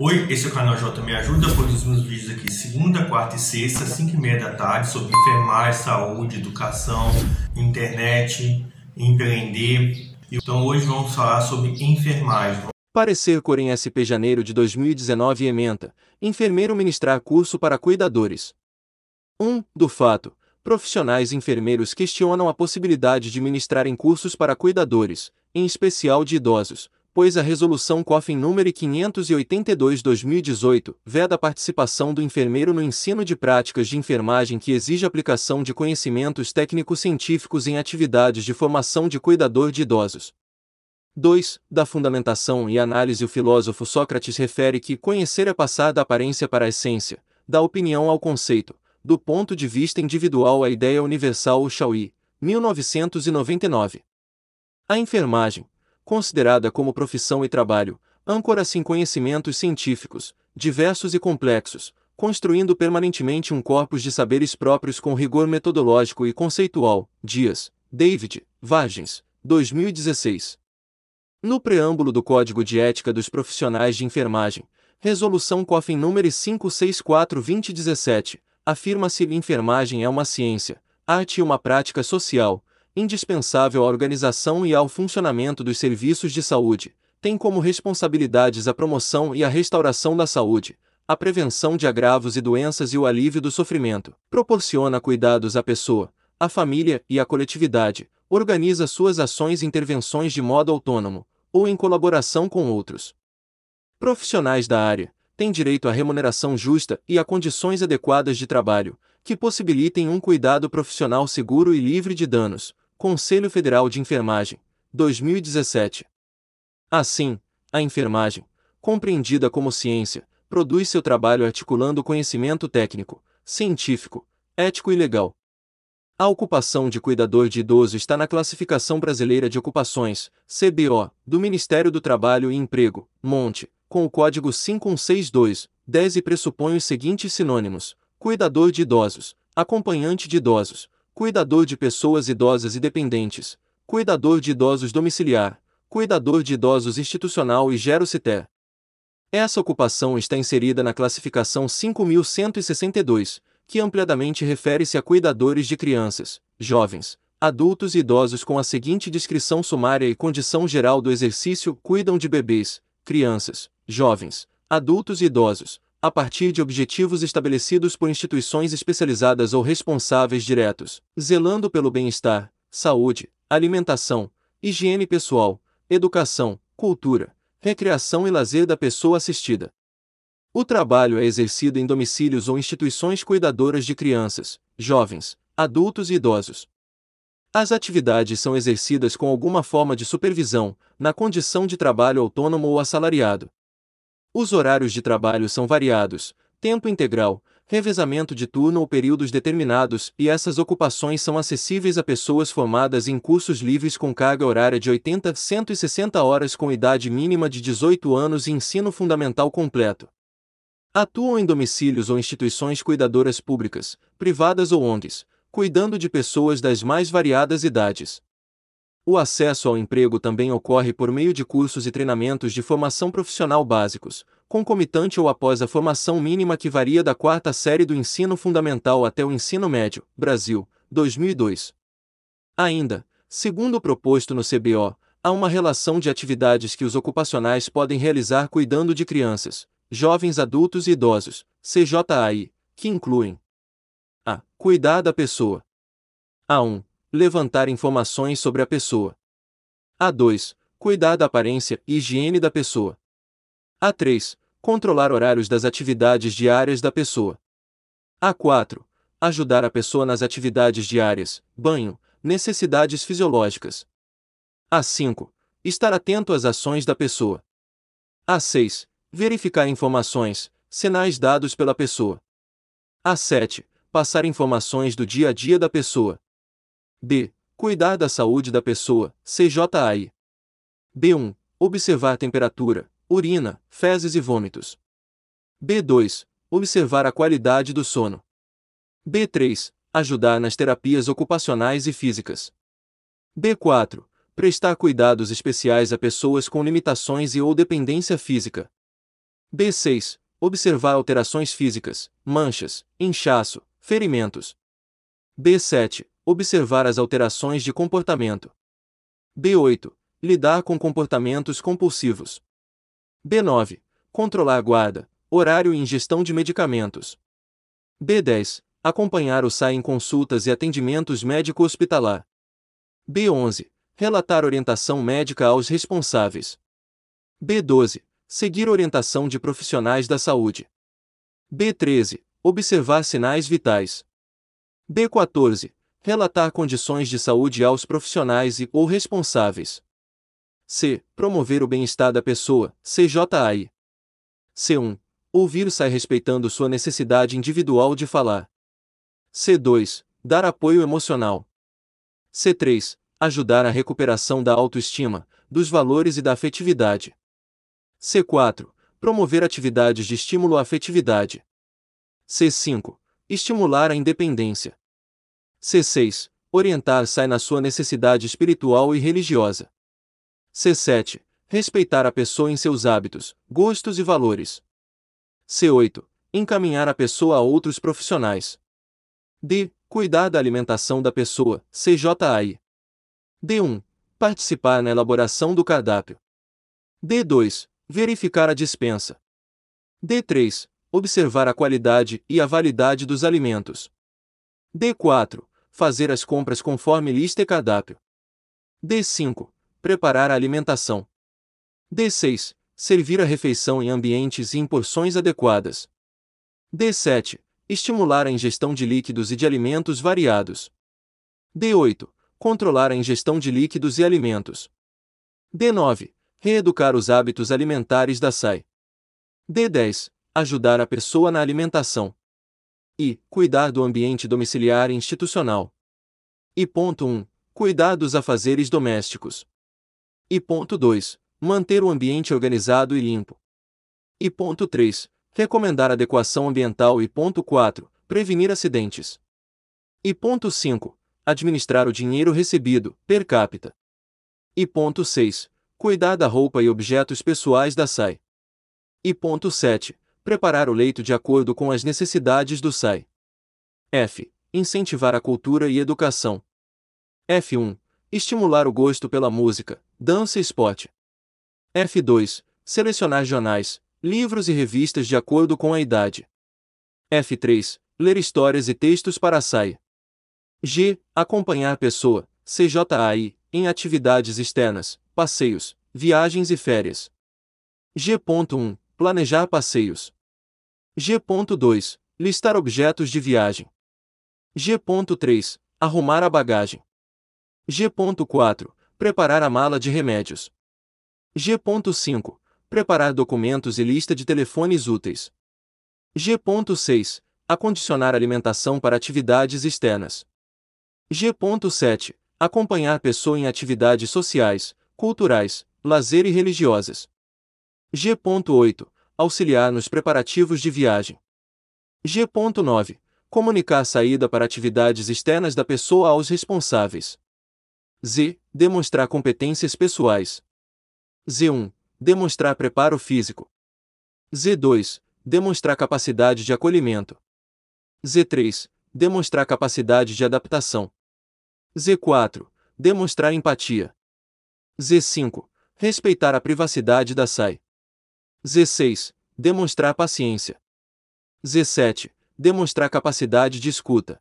Oi, esse é o canal J Me Ajuda, produzimos vídeos aqui segunda, quarta e sexta, 5 e meia da tarde, sobre enfermagem, saúde, educação, internet, empreender. Então hoje vamos falar sobre enfermagem. Parecer Corem SP Janeiro de 2019 ementa, enfermeiro ministrar curso para cuidadores. 1. Do fato, profissionais enfermeiros questionam a possibilidade de ministrarem cursos para cuidadores, em especial de idosos, pois a Resolução COFIN número 582-2018 veda a participação do enfermeiro no ensino de práticas de enfermagem que exige aplicação de conhecimentos técnicos científicos em atividades de formação de cuidador de idosos. 2. Da fundamentação e análise o filósofo Sócrates refere que conhecer é passar da aparência para a essência, da opinião ao conceito, do ponto de vista individual à ideia universal o Chauí, 1999. A enfermagem, considerada como profissão e trabalho, âncora-se em conhecimentos científicos, diversos e complexos, construindo permanentemente um corpus de saberes próprios com rigor metodológico e conceitual. Dias, David, Vargens, 2016. No preâmbulo do Código de Ética dos Profissionais de Enfermagem, Resolução COFIN número 564-2017, afirma-se que enfermagem é uma ciência, arte e uma prática social, indispensável à organização e ao funcionamento dos serviços de saúde, tem como responsabilidades a promoção e a restauração da saúde, a prevenção de agravos e doenças e o alívio do sofrimento, proporciona cuidados à pessoa, à família e à coletividade, organiza suas ações e intervenções de modo autônomo, ou em colaboração com outros. Profissionais da área têm direito à remuneração justa e a condições adequadas de trabalho, que possibilitem um cuidado profissional seguro e livre de danos, Conselho Federal de Enfermagem, 2017. Assim, a enfermagem, compreendida como ciência, produz seu trabalho articulando conhecimento técnico, científico, ético e legal. A ocupação de cuidador de idoso está na Classificação Brasileira de Ocupações, CBO, do Ministério do Trabalho e Emprego, Monte, com o código 5162, 10 e pressupõe os seguintes sinônimos: cuidador de idosos, acompanhante de idosos, cuidador de pessoas idosas e dependentes, cuidador de idosos domiciliar, cuidador de idosos institucional e gerociter. Essa ocupação está inserida na classificação 5162, que ampliadamente refere-se a cuidadores de crianças, jovens, adultos e idosos com a seguinte descrição sumária e condição geral do exercício: cuidam de bebês, crianças, jovens, adultos e idosos, a partir de objetivos estabelecidos por instituições especializadas ou responsáveis diretos, zelando pelo bem-estar, saúde, alimentação, higiene pessoal, educação, cultura, recreação e lazer da pessoa assistida. O trabalho é exercido em domicílios ou instituições cuidadoras de crianças, jovens, adultos e idosos. As atividades são exercidas com alguma forma de supervisão, na condição de trabalho autônomo ou assalariado. Os horários de trabalho são variados, tempo integral, revezamento de turno ou períodos determinados, e essas ocupações são acessíveis a pessoas formadas em cursos livres com carga horária de 80 a 160 horas com idade mínima de 18 anos e ensino fundamental completo. Atuam em domicílios ou instituições cuidadoras públicas, privadas ou ONGs, cuidando de pessoas das mais variadas idades. O acesso ao emprego também ocorre por meio de cursos e treinamentos de formação profissional básicos, concomitante ou após a formação mínima que varia da quarta série do ensino fundamental até o ensino médio, Brasil, 2002. Ainda, segundo o proposto no CBO, há uma relação de atividades que os ocupacionais podem realizar cuidando de crianças, jovens adultos e idosos, CJAI, que incluem a. Cuidar da pessoa. A1 levantar informações sobre a pessoa. A2. Cuidar da aparência e higiene da pessoa. A3. Controlar horários das atividades diárias da pessoa. A4. Ajudar a pessoa nas atividades diárias, banho, necessidades fisiológicas. A5. Estar atento às ações da pessoa. A6. Verificar informações, sinais dados pela pessoa. A7. Passar informações do dia a dia da pessoa. B. Cuidar da saúde da pessoa, CJAI. B1. Observar temperatura, urina, fezes e vômitos. B2. Observar a qualidade do sono. B3. Ajudar nas terapias ocupacionais e físicas. B4. Prestar cuidados especiais a pessoas com limitações e ou dependência física. B6. Observar alterações físicas, manchas, inchaço, ferimentos. B7. Observar as alterações de comportamento. B8. Lidar com comportamentos compulsivos. B9. Controlar a guarda, horário e ingestão de medicamentos. B10. Acompanhar o SAI em consultas e atendimentos médico-hospitalar. B11. Relatar orientação médica aos responsáveis. B12. Seguir orientação de profissionais da saúde. B13. Observar sinais vitais. B14. Relatar condições de saúde aos profissionais e ou responsáveis. C. Promover o bem-estar da pessoa, CJAI. C1. Ouvir SAI respeitando sua necessidade individual de falar. C2. Dar apoio emocional. C3. Ajudar a recuperação da autoestima, dos valores e da afetividade. C4. Promover atividades de estímulo à afetividade. C5. Estimular a independência. C6. Orientar-se na sua necessidade espiritual e religiosa. C7. Respeitar a pessoa em seus hábitos, gostos e valores. C8. Encaminhar a pessoa a outros profissionais. D. Cuidar da alimentação da pessoa, CJAI. D1. Participar na elaboração do cardápio. D2. Verificar a dispensa. D3. Observar a qualidade e a validade dos alimentos. D4. Fazer as compras conforme lista e cardápio. D5. Preparar a alimentação. D6. Servir a refeição em ambientes e em porções adequadas. D7. Estimular a ingestão de líquidos e de alimentos variados. D8. Controlar a ingestão de líquidos e alimentos. D9 Reeducar os hábitos alimentares da SAI. D10. Ajudar a pessoa na alimentação. I. Cuidar do ambiente domiciliar e institucional. E ponto 1. Cuidar dos afazeres domésticos. E ponto 2. Manter o ambiente organizado e limpo. E ponto 3. Recomendar adequação ambiental e ponto 4. Prevenir acidentes. E ponto 5. Administrar o dinheiro recebido, per capita. E ponto 6 Cuidar da roupa e objetos pessoais da SAI. E ponto 7. Preparar o leito de acordo com as necessidades do SAI. F. Incentivar a cultura e educação. F1. Estimular o gosto pela música, dança e esporte. F2. Selecionar jornais, livros e revistas de acordo com a idade. F3. Ler histórias e textos para a SAI. G. Acompanhar pessoa, CJAI, em atividades externas, passeios, viagens e férias. G.1 Planejar passeios. G.2 Listar objetos de viagem. G.3 Arrumar a bagagem. G.4 Preparar a mala de remédios. G.5 Preparar documentos e lista de telefones úteis. G.6 Acondicionar alimentação para atividades externas. G.7 Acompanhar pessoa em atividades sociais, culturais, lazer e religiosas. G.8. Auxiliar nos preparativos de viagem. G.9. Comunicar saída para atividades externas da pessoa aos responsáveis. Z. Demonstrar competências pessoais. Z1. Demonstrar preparo físico. Z2. Demonstrar capacidade de acolhimento. Z3. Demonstrar capacidade de adaptação. Z4. Demonstrar empatia. Z5. Respeitar a privacidade da SAI. Z6. Demonstrar paciência. Z7. Demonstrar capacidade de escuta.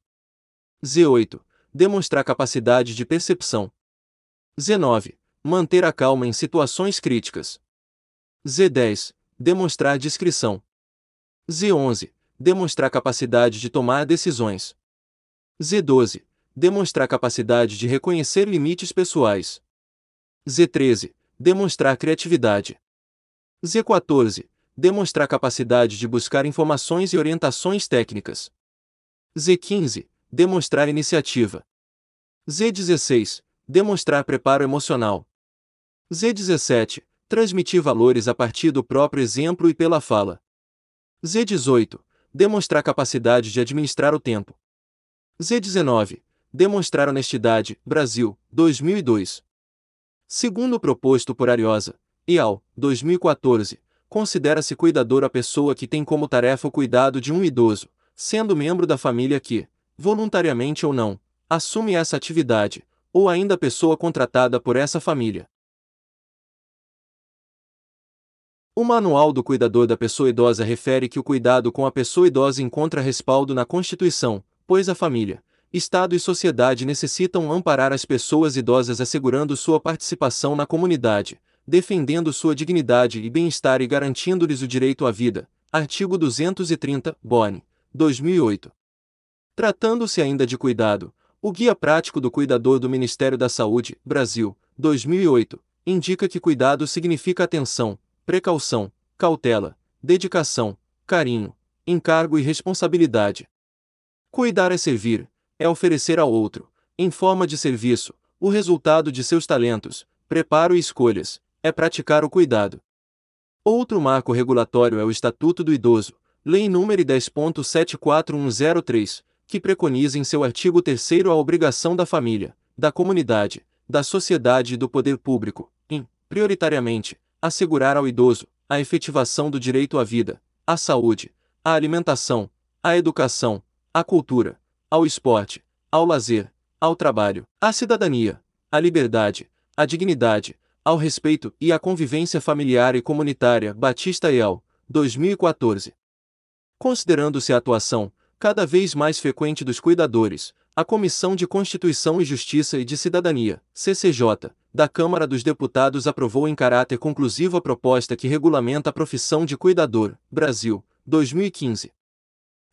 Z8. Demonstrar capacidade de percepção. Z9. Manter a calma em situações críticas. Z10. Demonstrar discrição. Z11. Demonstrar capacidade de tomar decisões. Z12. Demonstrar capacidade de reconhecer limites pessoais. Z13. Demonstrar criatividade. Z14. Demonstrar capacidade de buscar informações e orientações técnicas. Z15. Demonstrar iniciativa. Z16. Demonstrar preparo emocional. Z17. Transmitir valores a partir do próprio exemplo e pela fala. Z18. Demonstrar capacidade de administrar o tempo. Z19. Demonstrar honestidade. Brasil, 2002. Segundo o proposto por Ariosa, IAL, 2014, considera-se cuidador a pessoa que tem como tarefa o cuidado de um idoso, sendo membro da família que, voluntariamente ou não, assume essa atividade, ou ainda pessoa contratada por essa família. O Manual do Cuidador da Pessoa Idosa refere que o cuidado com a pessoa idosa encontra respaldo na Constituição, pois a família, Estado e sociedade necessitam amparar as pessoas idosas assegurando sua participação na comunidade, defendendo sua dignidade e bem-estar e garantindo-lhes o direito à vida. Artigo 230, Boni, 2008. Tratando-se ainda de cuidado, o Guia Prático do Cuidador do Ministério da Saúde, Brasil, 2008, indica que cuidado significa atenção, precaução, cautela, dedicação, carinho, encargo e responsabilidade. Cuidar é servir, é oferecer ao outro, em forma de serviço, o resultado de seus talentos, preparo e escolhas, é praticar o cuidado. Outro marco regulatório é o Estatuto do Idoso, Lei nº 10.74103, que preconiza em seu artigo 3 a obrigação da família, da comunidade, da sociedade e do poder público, em, prioritariamente, assegurar ao idoso a efetivação do direito à vida, à saúde, à alimentação, à educação, à cultura, ao esporte, ao lazer, ao trabalho, à cidadania, à liberdade, à dignidade, ao respeito e à convivência familiar e comunitária. Batista El, 2014. Considerando-se a atuação, cada vez mais frequente dos cuidadores, a Comissão de Constituição e Justiça e de Cidadania, CCJ, da Câmara dos Deputados aprovou em caráter conclusivo a proposta que regulamenta a profissão de cuidador, Brasil, 2015.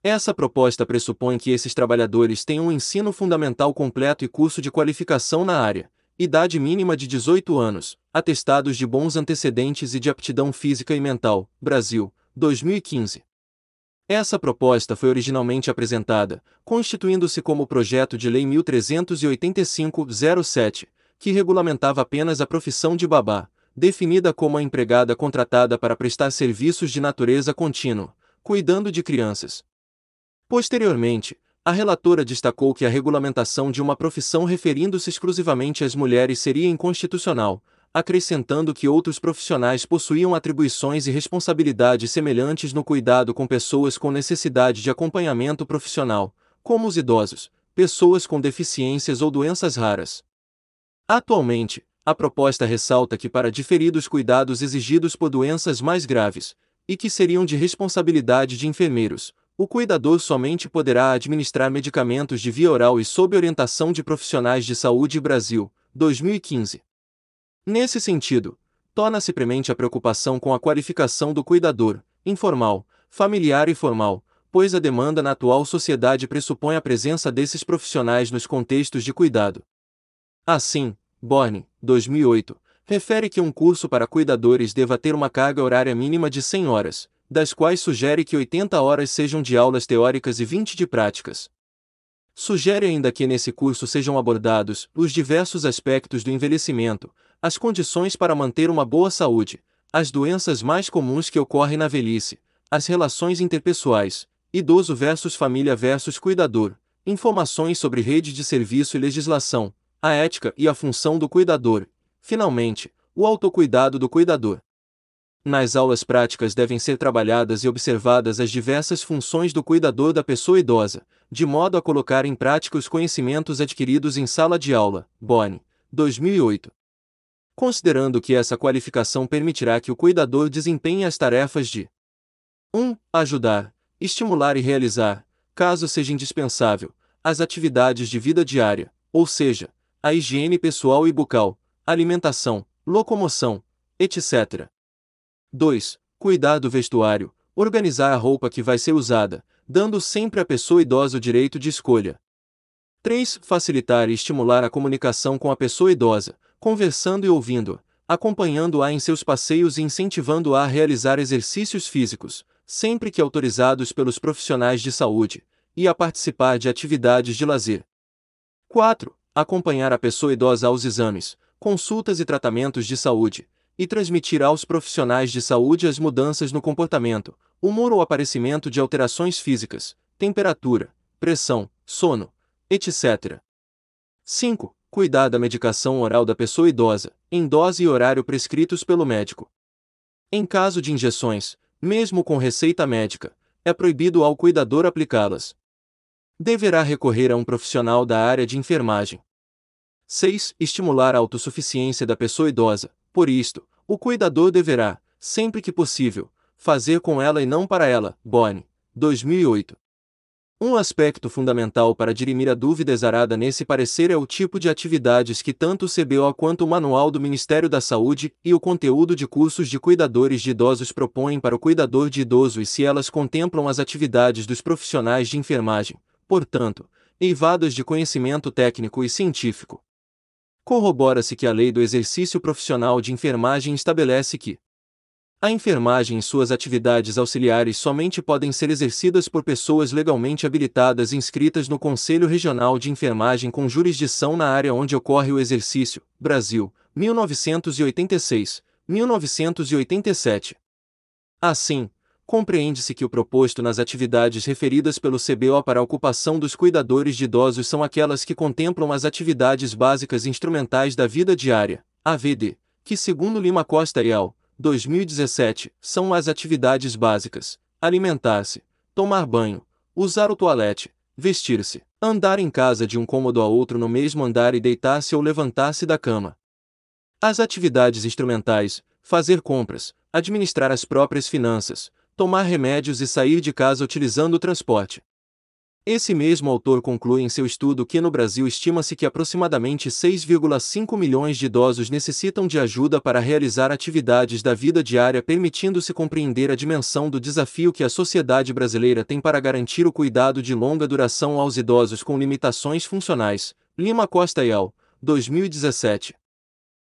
Essa proposta pressupõe que esses trabalhadores tenham um ensino fundamental completo e curso de qualificação na área, idade mínima de 18 anos, atestados de bons antecedentes e de aptidão física e mental, Brasil, 2015. Essa proposta foi originalmente apresentada, constituindo-se como projeto de Lei 1385-07, que regulamentava apenas a profissão de babá, definida como a empregada contratada para prestar serviços de natureza contínua, cuidando de crianças. Posteriormente, a relatora destacou que a regulamentação de uma profissão referindo-se exclusivamente às mulheres seria inconstitucional, acrescentando que outros profissionais possuíam atribuições e responsabilidades semelhantes no cuidado com pessoas com necessidade de acompanhamento profissional, como os idosos, pessoas com deficiências ou doenças raras. Atualmente, a proposta ressalta que para diferir os cuidados exigidos por doenças mais graves, e que seriam de responsabilidade de enfermeiros, o cuidador somente poderá administrar medicamentos de via oral e sob orientação de profissionais de saúde Brasil, 2015. Nesse sentido, torna-se premente a preocupação com a qualificação do cuidador, informal, familiar e formal, pois a demanda na atual sociedade pressupõe a presença desses profissionais nos contextos de cuidado. Assim, Borne, 2008, refere que um curso para cuidadores deva ter uma carga horária mínima de 100 horas, das quais sugere que 80 horas sejam de aulas teóricas e 20 de práticas. Sugere ainda que nesse curso sejam abordados os diversos aspectos do envelhecimento, as condições para manter uma boa saúde, as doenças mais comuns que ocorrem na velhice, as relações interpessoais, idoso versus família versus cuidador, informações sobre rede de serviço e legislação, a ética e a função do cuidador, finalmente, o autocuidado do cuidador. Nas aulas práticas devem ser trabalhadas e observadas as diversas funções do cuidador da pessoa idosa, de modo a colocar em prática os conhecimentos adquiridos em sala de aula. Bonn, 2008 considerando que essa qualificação permitirá que o cuidador desempenhe as tarefas de 1. Ajudar, estimular e realizar, caso seja indispensável, as atividades de vida diária, ou seja, a higiene pessoal e bucal, alimentação, locomoção, etc. 2. Cuidar do vestuário, organizar a roupa que vai ser usada, dando sempre à pessoa idosa o direito de escolha. 3. Facilitar e estimular a comunicação com a pessoa idosa, conversando e ouvindo, acompanhando-a em seus passeios e incentivando-a a realizar exercícios físicos, sempre que autorizados pelos profissionais de saúde, e a participar de atividades de lazer. 4. Acompanhar a pessoa idosa aos exames, consultas e tratamentos de saúde, e transmitir aos profissionais de saúde as mudanças no comportamento, humor ou aparecimento de alterações físicas, temperatura, pressão, sono, etc. 5 cuidar da medicação oral da pessoa idosa, em dose e horário prescritos pelo médico. Em caso de injeções, mesmo com receita médica, é proibido ao cuidador aplicá-las. Deverá recorrer a um profissional da área de enfermagem. 6. Estimular a autossuficiência da pessoa idosa. Por isto, o cuidador deverá, sempre que possível, fazer com ela e não para ela. Boni, 2008. Um aspecto fundamental para dirimir a dúvida exarada nesse parecer é o tipo de atividades que tanto o CBO quanto o Manual do Ministério da Saúde e o conteúdo de cursos de cuidadores de idosos propõem para o cuidador de idoso e se elas contemplam as atividades dos profissionais de enfermagem, portanto, eivadas de conhecimento técnico e científico. Corrobora-se que a Lei do Exercício Profissional de Enfermagem estabelece que a enfermagem e suas atividades auxiliares somente podem ser exercidas por pessoas legalmente habilitadas inscritas no Conselho Regional de Enfermagem com jurisdição na área onde ocorre o exercício. Brasil, 1986, 1987. Assim, compreende-se que o proposto nas atividades referidas pelo CBO para a ocupação dos cuidadores de idosos são aquelas que contemplam as atividades básicas instrumentais da vida diária, AVD, que segundo Lima Costa e al. 2017, são as atividades básicas: alimentar-se, tomar banho, usar o toalete, vestir-se, andar em casa de um cômodo a outro no mesmo andar e deitar-se ou levantar-se da cama. As atividades instrumentais: fazer compras, administrar as próprias finanças, tomar remédios e sair de casa utilizando o transporte. Esse mesmo autor conclui em seu estudo que no Brasil estima-se que aproximadamente 6,5 milhões de idosos necessitam de ajuda para realizar atividades da vida diária, permitindo-se compreender a dimensão do desafio que a sociedade brasileira tem para garantir o cuidado de longa duração aos idosos com limitações funcionais. Lima Costa e al. 2017.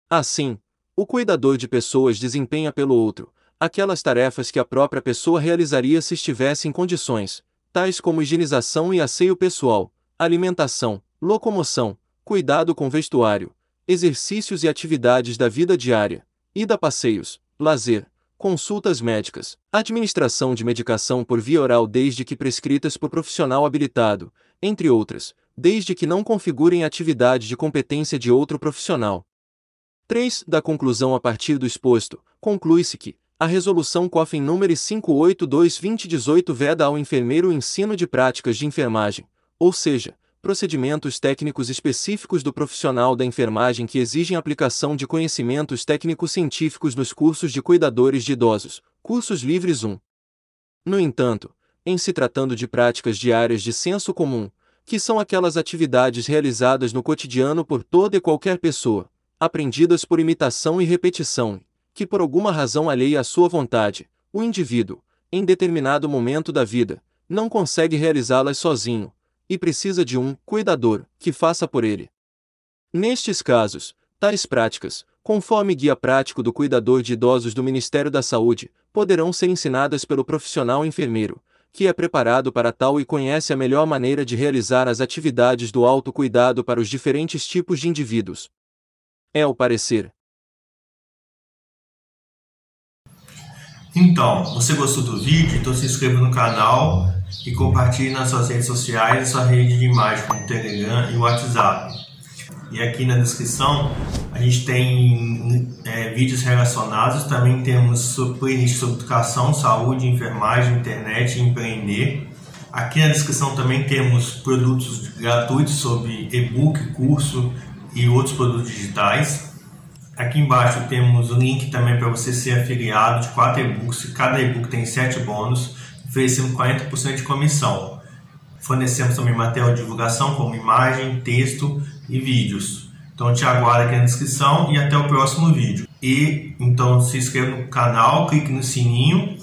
Assim, o cuidador de pessoas desempenha pelo outro aquelas tarefas que a própria pessoa realizaria se estivesse em condições tais como higienização e asseio pessoal, alimentação, locomoção, cuidado com vestuário, exercícios e atividades da vida diária, ida a passeios, lazer, consultas médicas, administração de medicação por via oral desde que prescritas por profissional habilitado, entre outras, desde que não configurem atividade de competência de outro profissional. 3. Da conclusão a partir do exposto, conclui-se que, a Resolução COFIN número 582-2018 veda ao enfermeiro o ensino de práticas de enfermagem, ou seja, procedimentos técnicos específicos do profissional da enfermagem que exigem aplicação de conhecimentos técnico-científicos nos cursos de cuidadores de idosos, cursos livres 1. No entanto, em se tratando de práticas diárias de senso comum, que são aquelas atividades realizadas no cotidiano por toda e qualquer pessoa, aprendidas por imitação e repetição, que por alguma razão alheia à sua vontade, o indivíduo, em determinado momento da vida, não consegue realizá-las sozinho, e precisa de um cuidador que faça por ele. Nestes casos, tais práticas, conforme guia prático do cuidador de idosos do Ministério da Saúde, poderão ser ensinadas pelo profissional enfermeiro, que é preparado para tal e conhece a melhor maneira de realizar as atividades do autocuidado para os diferentes tipos de indivíduos. É o parecer, Então, você gostou do vídeo? Então se inscreva no canal e compartilhe nas suas redes sociais e sua rede de imagem como Telegram e WhatsApp. E aqui na descrição a gente tem é, vídeos relacionados, também temos playlist sobre educação, saúde, enfermagem, internet e empreender. Aqui na descrição também temos produtos gratuitos sobre e-book, curso e outros produtos digitais. Aqui embaixo temos o link também para você ser afiliado de quatro e-books. Cada e-book tem sete bônus, oferecendo 40% de comissão. Fornecemos também material de divulgação como imagem, texto e vídeos. Então te aguardo aqui na descrição e até o próximo vídeo. E então se inscreva no canal, clique no sininho